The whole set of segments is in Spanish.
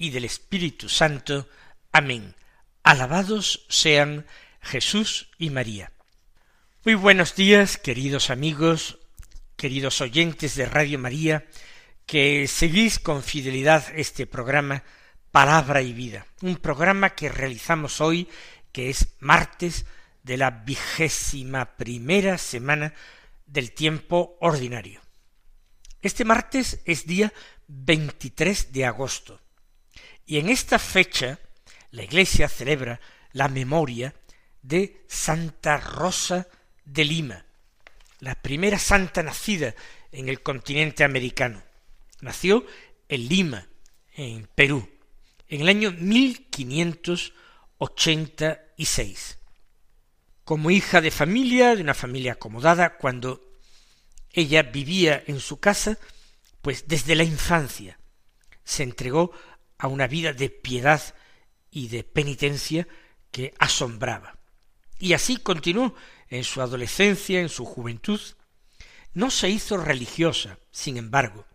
y del Espíritu Santo. Amén. Alabados sean Jesús y María. Muy buenos días, queridos amigos, queridos oyentes de Radio María, que seguís con fidelidad este programa Palabra y Vida, un programa que realizamos hoy, que es martes de la vigésima primera semana del tiempo ordinario. Este martes es día 23 de agosto y en esta fecha la Iglesia celebra la memoria de Santa Rosa de Lima, la primera santa nacida en el continente americano. Nació en Lima, en Perú, en el año 1586. Como hija de familia, de una familia acomodada, cuando ella vivía en su casa, pues desde la infancia se entregó a una vida de piedad y de penitencia que asombraba. Y así continuó en su adolescencia, en su juventud. No se hizo religiosa, sin embargo,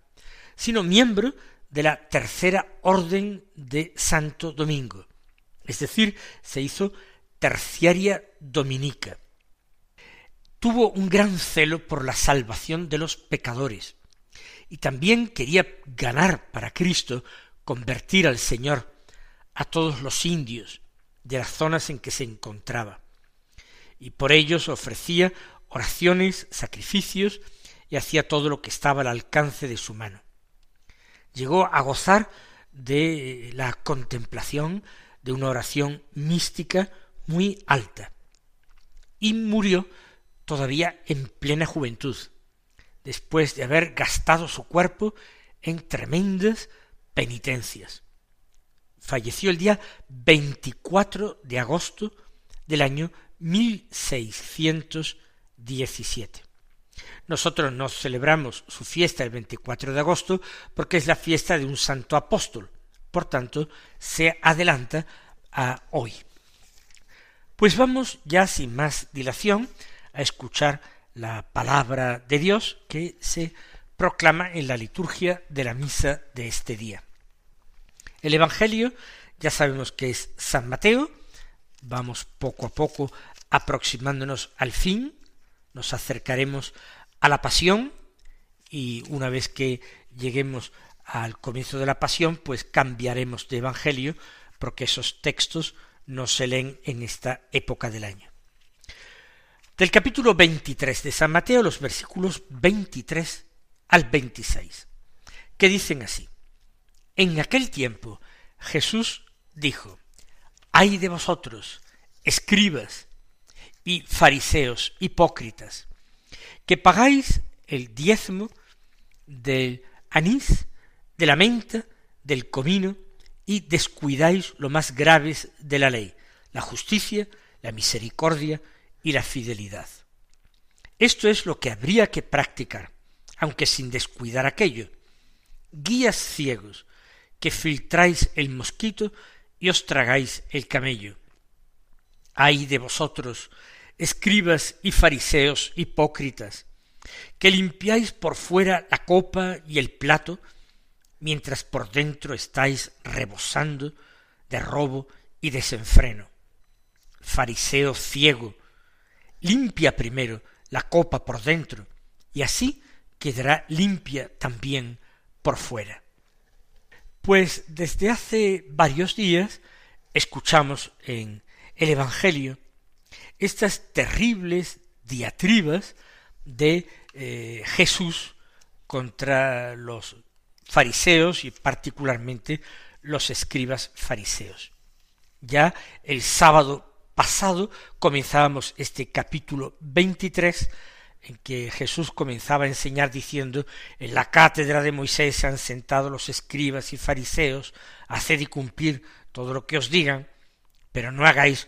sino miembro de la tercera orden de Santo Domingo, es decir, se hizo terciaria dominica, tuvo un gran celo por la salvación de los pecadores y también quería ganar para Cristo, convertir al Señor a todos los indios de las zonas en que se encontraba. Y por ellos ofrecía oraciones, sacrificios y hacía todo lo que estaba al alcance de su mano. Llegó a gozar de la contemplación de una oración mística muy alta y murió todavía en plena juventud, después de haber gastado su cuerpo en tremendas penitencias. Falleció el día 24 de agosto del año 1617. Nosotros no celebramos su fiesta el 24 de agosto porque es la fiesta de un santo apóstol, por tanto se adelanta a hoy. Pues vamos ya sin más dilación a escuchar la palabra de Dios que se proclama en la liturgia de la misa de este día. El Evangelio ya sabemos que es San Mateo, vamos poco a poco aproximándonos al fin, nos acercaremos a la pasión y una vez que lleguemos al comienzo de la pasión, pues cambiaremos de Evangelio porque esos textos no se leen en esta época del año del capítulo 23 de San Mateo, los versículos 23 al 26, que dicen así. En aquel tiempo Jesús dijo, ay de vosotros, escribas y fariseos hipócritas, que pagáis el diezmo del anís, de la menta, del comino, y descuidáis lo más graves de la ley, la justicia, la misericordia y la fidelidad. Esto es lo que habría que practicar, aunque sin descuidar aquello. Guías ciegos, que filtráis el mosquito y os tragáis el camello. Ay de vosotros, escribas y fariseos hipócritas, que limpiáis por fuera la copa y el plato, mientras por dentro estáis rebosando de robo y desenfreno. Fariseo ciego, limpia primero la copa por dentro, y así quedará limpia también por fuera. Pues desde hace varios días escuchamos en el Evangelio estas terribles diatribas de eh, Jesús contra los fariseos y particularmente los escribas fariseos. Ya el sábado pasado comenzábamos este capítulo 23 en que Jesús comenzaba a enseñar diciendo en la cátedra de Moisés se han sentado los escribas y fariseos, haced y cumplir todo lo que os digan, pero no hagáis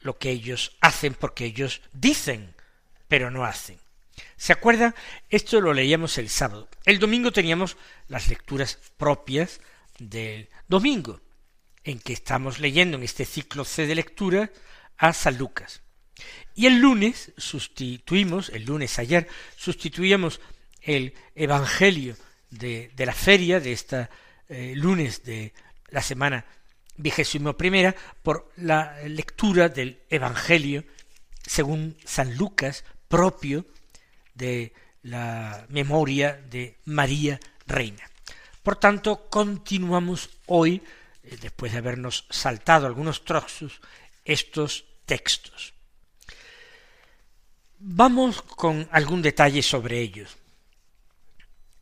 lo que ellos hacen porque ellos dicen, pero no hacen. ¿Se acuerda? Esto lo leíamos el sábado. El domingo teníamos las lecturas propias del domingo, en que estamos leyendo en este ciclo C de lectura a San Lucas. Y el lunes sustituimos, el lunes ayer, sustituíamos el Evangelio de, la feria, de esta eh, lunes de la semana vigésimo primera, por la lectura del Evangelio según San Lucas propio de la memoria de María Reina. Por tanto, continuamos hoy, eh, después de habernos saltado algunos trozos, estos textos. Vamos con algún detalle sobre ellos.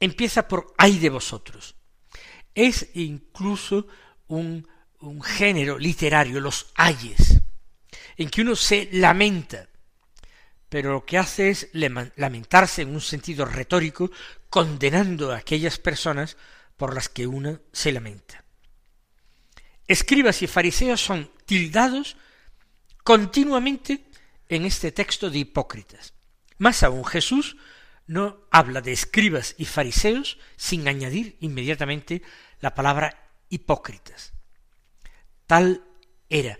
Empieza por ay de vosotros. Es incluso un, género literario, los ayes, en que uno se lamenta pero lo que hace es lamentarse en un sentido retórico, condenando a aquellas personas por las que uno se lamenta. Escribas y fariseos son tildados continuamente en este texto de hipócritas. Más aún Jesús no habla de escribas y fariseos sin añadir inmediatamente la palabra hipócritas. Tal era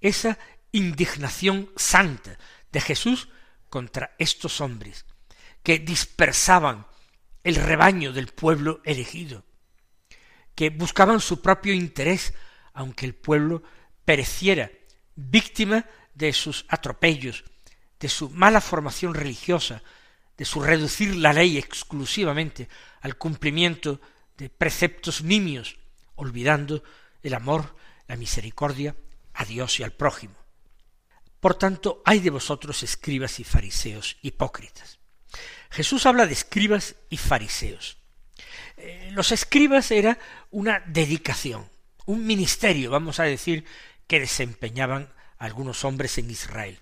esa indignación santa de Jesús contra estos hombres que dispersaban el rebaño del pueblo elegido, que buscaban su propio interés, aunque el pueblo pereciera víctima de sus atropellos, de su mala formación religiosa, de su reducir la ley exclusivamente al cumplimiento de preceptos nimios, olvidando el amor, la misericordia a Dios y al prójimo. Por tanto, hay de vosotros escribas y fariseos hipócritas. Jesús habla de escribas y fariseos. Eh, los escribas era una dedicación, un ministerio, vamos a decir, que desempeñaban algunos hombres en Israel.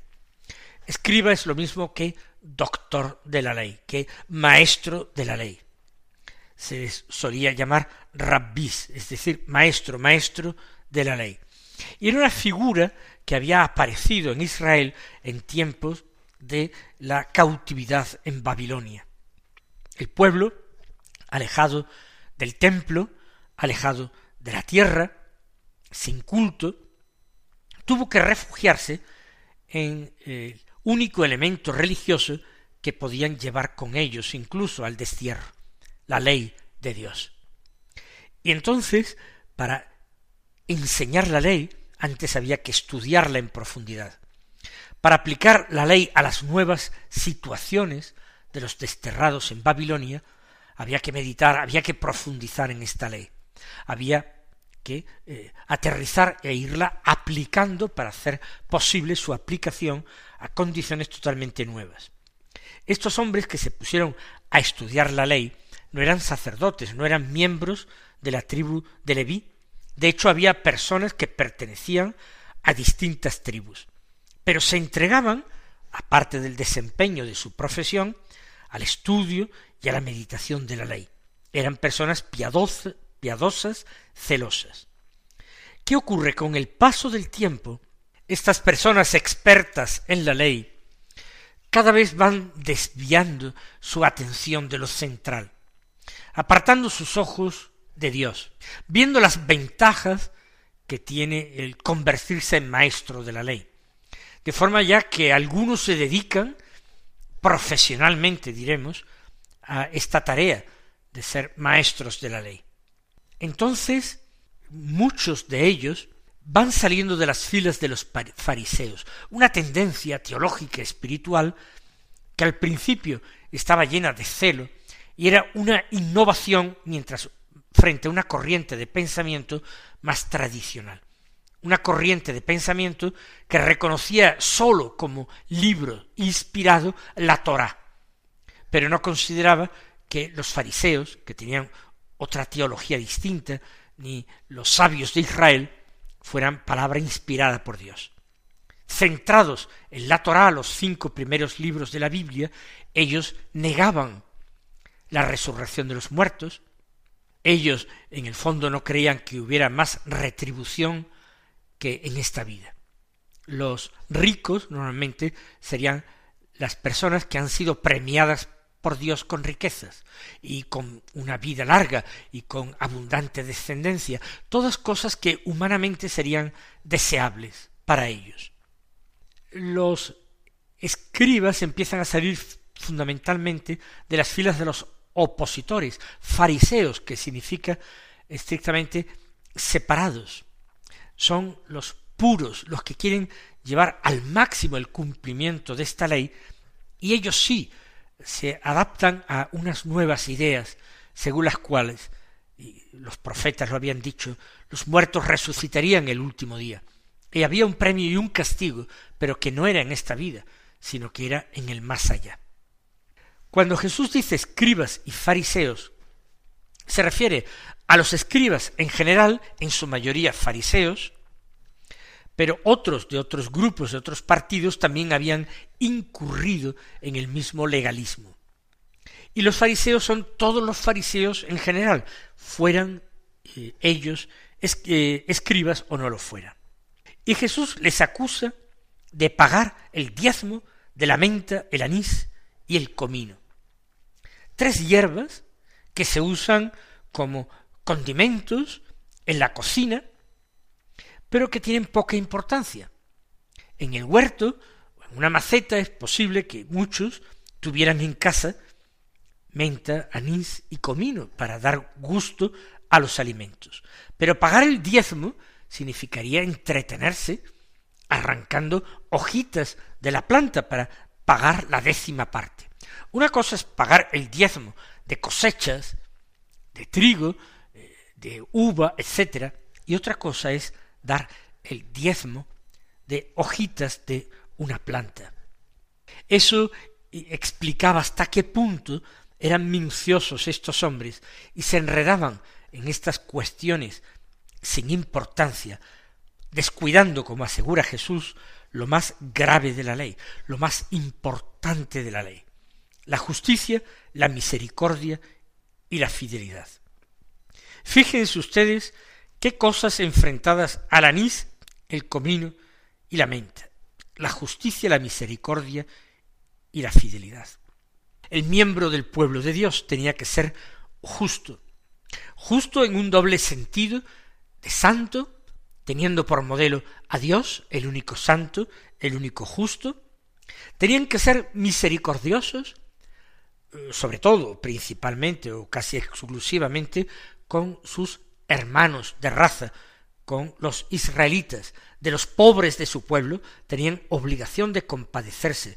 Escriba es lo mismo que doctor de la ley, que maestro de la ley. Se solía llamar rabbis, es decir, maestro, maestro de la ley. Y era una figura que había aparecido en Israel en tiempos de la cautividad en Babilonia. El pueblo, alejado del templo, alejado de la tierra, sin culto, tuvo que refugiarse en el único elemento religioso que podían llevar con ellos incluso al destierro, la ley de Dios. Y entonces, para enseñar la ley, antes había que estudiarla en profundidad. Para aplicar la ley a las nuevas situaciones de los desterrados en Babilonia, había que meditar, había que profundizar en esta ley. Había que eh, aterrizar e irla aplicando para hacer posible su aplicación a condiciones totalmente nuevas. Estos hombres que se pusieron a estudiar la ley no eran sacerdotes, no eran miembros de la tribu de Leví, de hecho, había personas que pertenecían a distintas tribus, pero se entregaban, aparte del desempeño de su profesión, al estudio y a la meditación de la ley. Eran personas piadosas, piadosas celosas. ¿Qué ocurre con el paso del tiempo? Estas personas expertas en la ley cada vez van desviando su atención de lo central, apartando sus ojos de Dios, viendo las ventajas que tiene el convertirse en maestro de la ley. De forma ya que algunos se dedican profesionalmente, diremos, a esta tarea de ser maestros de la ley. Entonces, muchos de ellos van saliendo de las filas de los fariseos, una tendencia teológica espiritual que al principio estaba llena de celo y era una innovación mientras frente a una corriente de pensamiento más tradicional. Una corriente de pensamiento que reconocía sólo como libro inspirado la Torá, pero no consideraba que los fariseos, que tenían otra teología distinta, ni los sabios de Israel, fueran palabra inspirada por Dios. Centrados en la Torá, los cinco primeros libros de la Biblia, ellos negaban la resurrección de los muertos, ellos en el fondo no creían que hubiera más retribución que en esta vida. Los ricos normalmente serían las personas que han sido premiadas por Dios con riquezas y con una vida larga y con abundante descendencia, todas cosas que humanamente serían deseables para ellos. Los escribas empiezan a salir fundamentalmente de las filas de los opositores, fariseos, que significa estrictamente separados. Son los puros, los que quieren llevar al máximo el cumplimiento de esta ley, y ellos sí se adaptan a unas nuevas ideas, según las cuales, y los profetas lo habían dicho, los muertos resucitarían el último día. Y había un premio y un castigo, pero que no era en esta vida, sino que era en el más allá. Cuando Jesús dice escribas y fariseos, se refiere a los escribas en general, en su mayoría fariseos, pero otros de otros grupos, de otros partidos, también habían incurrido en el mismo legalismo. Y los fariseos son todos los fariseos en general, fueran eh, ellos eh, escribas o no lo fueran. Y Jesús les acusa de pagar el diezmo de la menta, el anís y el comino. Tres hierbas que se usan como condimentos en la cocina pero que tienen poca importancia. En el huerto, una maceta, es posible que muchos tuvieran en casa menta, anís y comino para dar gusto a los alimentos. Pero pagar el diezmo significaría entretenerse arrancando hojitas de la planta para pagar la décima parte. Una cosa es pagar el diezmo de cosechas, de trigo, eh, de uva, etcétera, y otra cosa es dar el diezmo de hojitas de una planta. Eso explicaba hasta qué punto eran minuciosos estos hombres y se enredaban en estas cuestiones sin importancia, descuidando, como asegura Jesús, lo más grave de la ley, lo más importante de la ley, la justicia, la misericordia y la fidelidad. Fíjense ustedes qué cosas enfrentadas al anís, el comino y la menta, la justicia, la misericordia y la fidelidad. El miembro del pueblo de Dios tenía que ser justo, justo en un doble sentido de santo, teniendo por modelo a Dios, el único santo, el único justo, tenían que ser misericordiosos, eh, sobre todo, principalmente o casi exclusivamente, con sus hermanos de raza con los israelitas, de los pobres de su pueblo, tenían obligación de compadecerse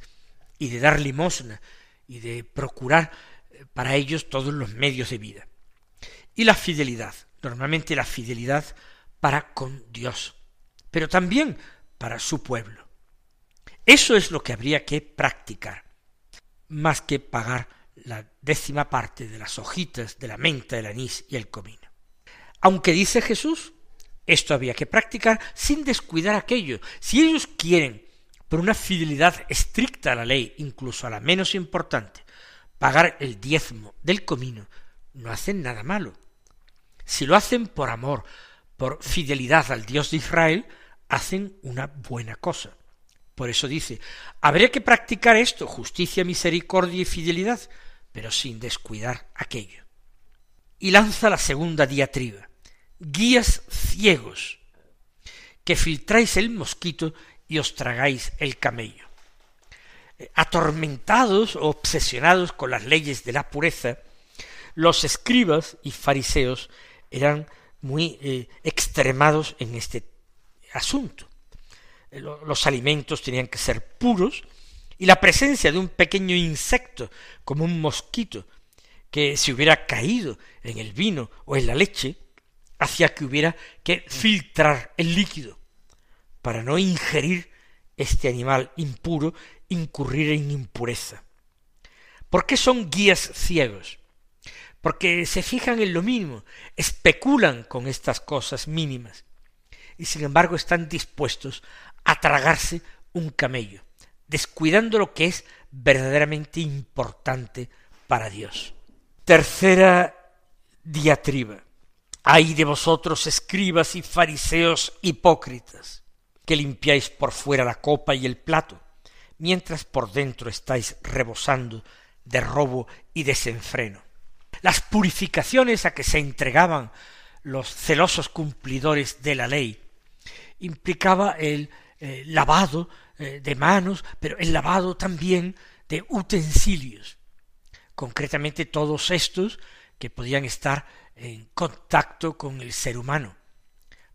y de dar limosna y de procurar eh, para ellos todos los medios de vida. Y la fidelidad, normalmente la fidelidad para con Dios, pero también para su pueblo. Eso es lo que habría que practicar, más que pagar la décima parte de las hojitas de la menta, el anís y el comino. Aunque dice Jesús, esto había que practicar sin descuidar aquello. Si ellos quieren, por una fidelidad estricta a la ley, incluso a la menos importante, pagar el diezmo del comino, no hacen nada malo. Si lo hacen por amor, por fidelidad al Dios de Israel, hacen una buena cosa. Por eso dice, habría que practicar esto, justicia, misericordia y fidelidad, pero sin descuidar aquello. Y lanza la segunda diatriba guías ciegos, que filtráis el mosquito y os tragáis el camello. Eh, atormentados o obsesionados con las leyes de la pureza, los escribas y fariseos eran muy eh, extremados en este asunto. Eh, los alimentos tenían que ser puros y la presencia de un pequeño insecto como un mosquito que se hubiera caído en el vino o en la leche hacía que hubiera que filtrar el líquido para no ingerir este animal impuro, incurrir en impureza. ¿Por qué son guías ciegos? Porque se fijan en lo mínimo, especulan con estas cosas mínimas, y sin embargo están dispuestos a tragarse un camello, descuidando lo que es verdaderamente importante para Dios. Tercera diatriba Ay de vosotros, escribas y fariseos hipócritas, que limpiáis por fuera la copa y el plato, mientras por dentro estáis rebosando de robo y desenfreno. Las purificaciones a que se entregaban los celosos cumplidores de la ley implicaba el eh, lavado eh, de manos, pero el lavado también de utensilios, concretamente todos estos que podían estar en contacto con el ser humano.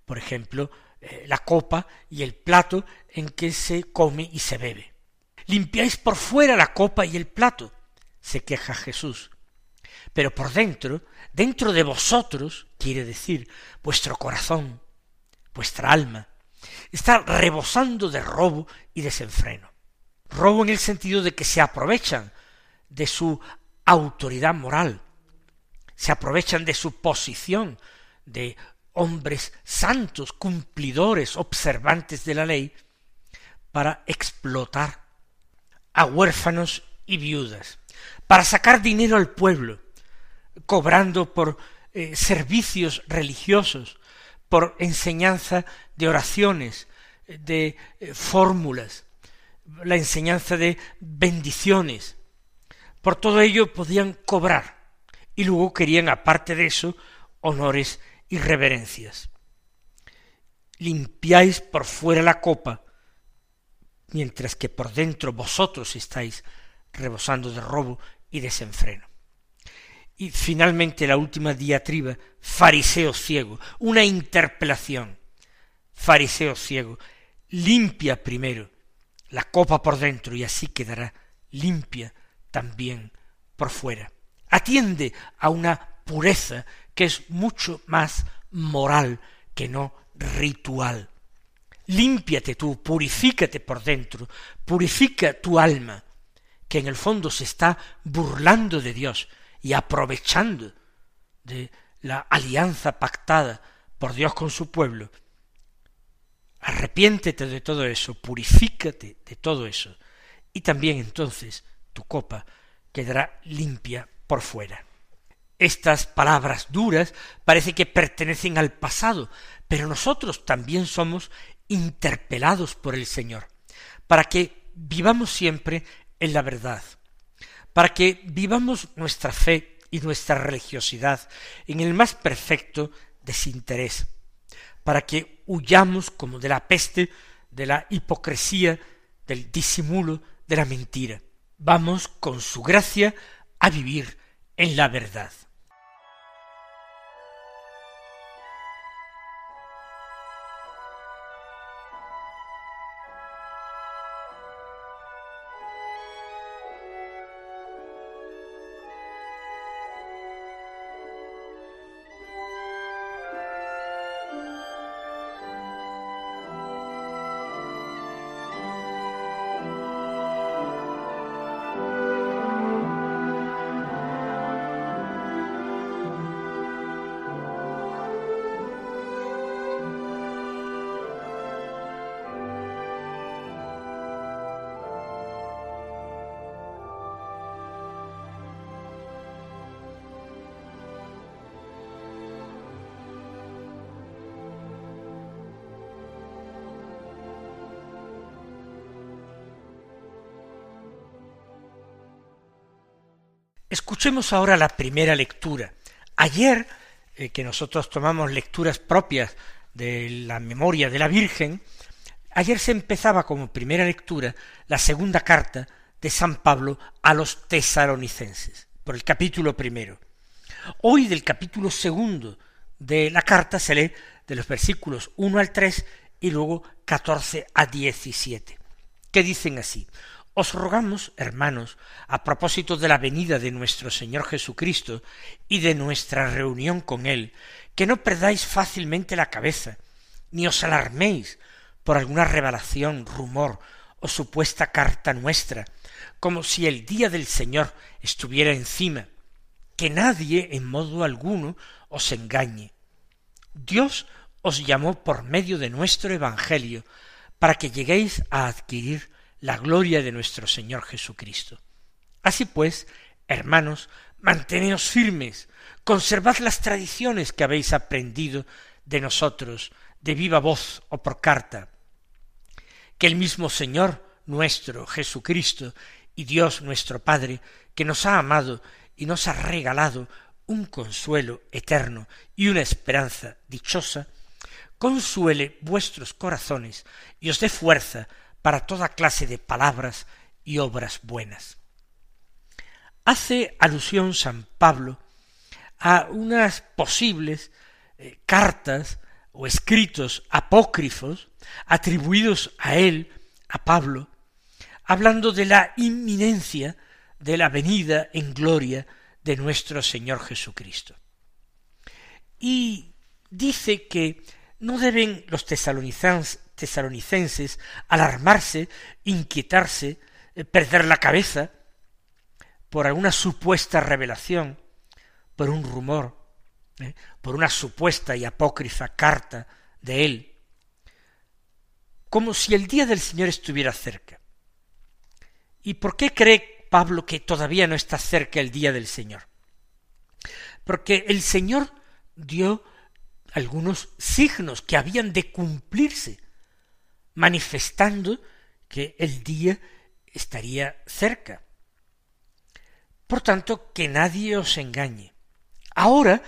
Por ejemplo, eh, la copa y el plato en que se come y se bebe. Limpiáis por fuera la copa y el plato, se queja Jesús. Pero por dentro, dentro de vosotros, quiere decir, vuestro corazón, vuestra alma, está rebosando de robo y desenfreno. Robo en el sentido de que se aprovechan de su autoridad moral, se aprovechan de su posición de hombres santos, cumplidores, observantes de la ley, para explotar a huérfanos y viudas, para sacar dinero al pueblo, cobrando por eh, servicios religiosos, por enseñanza de oraciones, de eh, fórmulas, la enseñanza de bendiciones. Por todo ello podían cobrar y luego querían, aparte de eso, honores y reverencias. Limpiáis por fuera la copa, mientras que por dentro vosotros estáis rebosando de robo y desenfreno. Y finalmente la última diatriba, fariseo ciego, una interpelación. Fariseo ciego, limpia primero la copa por dentro y así quedará limpia también por fuera atiende a una pureza que es mucho más moral que no ritual. Límpiate tú, purifícate por dentro, purifica tu alma, que en el fondo se está burlando de Dios y aprovechando de la alianza pactada por Dios con su pueblo. Arrepiéntete de todo eso, purifícate de todo eso, y también entonces tu copa quedará limpia por fuera. Estas palabras duras parece que pertenecen al pasado, pero nosotros también somos interpelados por el Señor, para que vivamos siempre en la verdad, para que vivamos nuestra fe y nuestra religiosidad en el más perfecto desinterés, para que huyamos como de la peste, de la hipocresía, del disimulo, de la mentira. Vamos con su gracia a vivir en la verdad. Escuchemos ahora la primera lectura. Ayer, eh, que nosotros tomamos lecturas propias de la memoria de la Virgen, ayer se empezaba como primera lectura la segunda carta de San Pablo a los tesaronicenses, por el capítulo primero. Hoy del capítulo segundo de la carta se lee de los versículos 1 al 3 y luego 14 a 17, que dicen así, os rogamos, hermanos, a propósito de la venida de nuestro Señor Jesucristo y de nuestra reunión con Él, que no perdáis fácilmente la cabeza, ni os alarméis por alguna revelación, rumor o supuesta carta nuestra, como si el día del Señor estuviera encima, que nadie en modo alguno os engañe. Dios os llamó por medio de nuestro Evangelio para que lleguéis a adquirir la gloria de nuestro Señor Jesucristo. Así pues, hermanos, manteneos firmes, conservad las tradiciones que habéis aprendido de nosotros, de viva voz o por carta. Que el mismo Señor nuestro Jesucristo y Dios nuestro Padre, que nos ha amado y nos ha regalado un consuelo eterno y una esperanza dichosa, consuele vuestros corazones y os dé fuerza para toda clase de palabras y obras buenas. Hace alusión San Pablo a unas posibles eh, cartas o escritos apócrifos atribuidos a él, a Pablo, hablando de la inminencia de la venida en gloria de nuestro Señor Jesucristo. Y dice que no deben los tesalonicenses alarmarse, inquietarse, eh, perder la cabeza por alguna supuesta revelación, por un rumor, ¿eh? por una supuesta y apócrifa carta de él, como si el día del Señor estuviera cerca. ¿Y por qué cree Pablo que todavía no está cerca el día del Señor? Porque el Señor dio algunos signos que habían de cumplirse, manifestando que el día estaría cerca. Por tanto, que nadie os engañe. Ahora,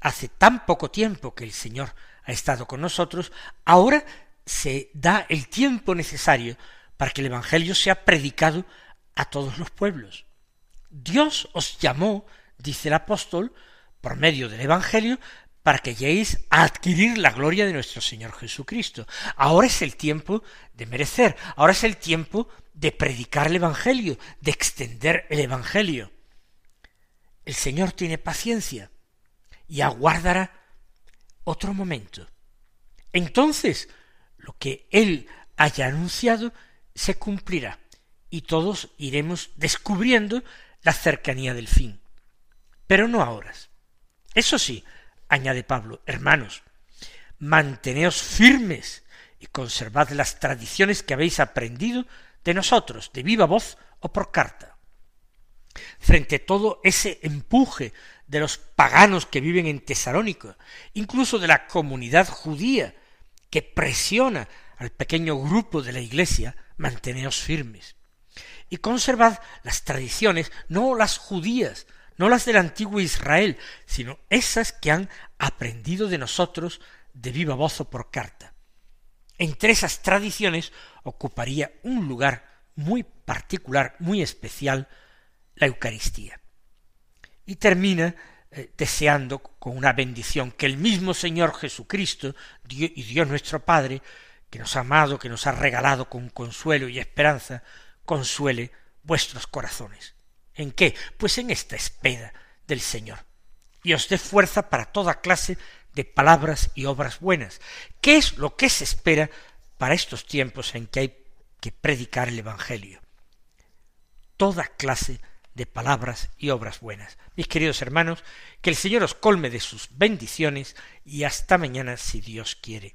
hace tan poco tiempo que el Señor ha estado con nosotros, ahora se da el tiempo necesario para que el Evangelio sea predicado a todos los pueblos. Dios os llamó, dice el apóstol, por medio del Evangelio, para que lleguéis a adquirir la gloria de nuestro Señor Jesucristo. Ahora es el tiempo de merecer, ahora es el tiempo de predicar el Evangelio, de extender el Evangelio. El Señor tiene paciencia y aguardará otro momento. Entonces, lo que Él haya anunciado se cumplirá y todos iremos descubriendo la cercanía del fin. Pero no ahora. Eso sí, añade Pablo, hermanos, manteneos firmes y conservad las tradiciones que habéis aprendido de nosotros, de viva voz o por carta. Frente a todo ese empuje de los paganos que viven en Tesalónico, incluso de la comunidad judía que presiona al pequeño grupo de la Iglesia, manteneos firmes. Y conservad las tradiciones, no las judías, no las del antiguo Israel, sino esas que han aprendido de nosotros de viva voz o por carta. Entre esas tradiciones ocuparía un lugar muy particular, muy especial, la Eucaristía. Y termina eh, deseando con una bendición que el mismo Señor Jesucristo y Dios nuestro Padre que nos ha amado, que nos ha regalado con consuelo y esperanza, consuele vuestros corazones. ¿En qué? Pues en esta espera del Señor. Y os dé fuerza para toda clase de palabras y obras buenas. ¿Qué es lo que se espera para estos tiempos en que hay que predicar el Evangelio? Toda clase de palabras y obras buenas. Mis queridos hermanos, que el Señor os colme de sus bendiciones y hasta mañana si Dios quiere.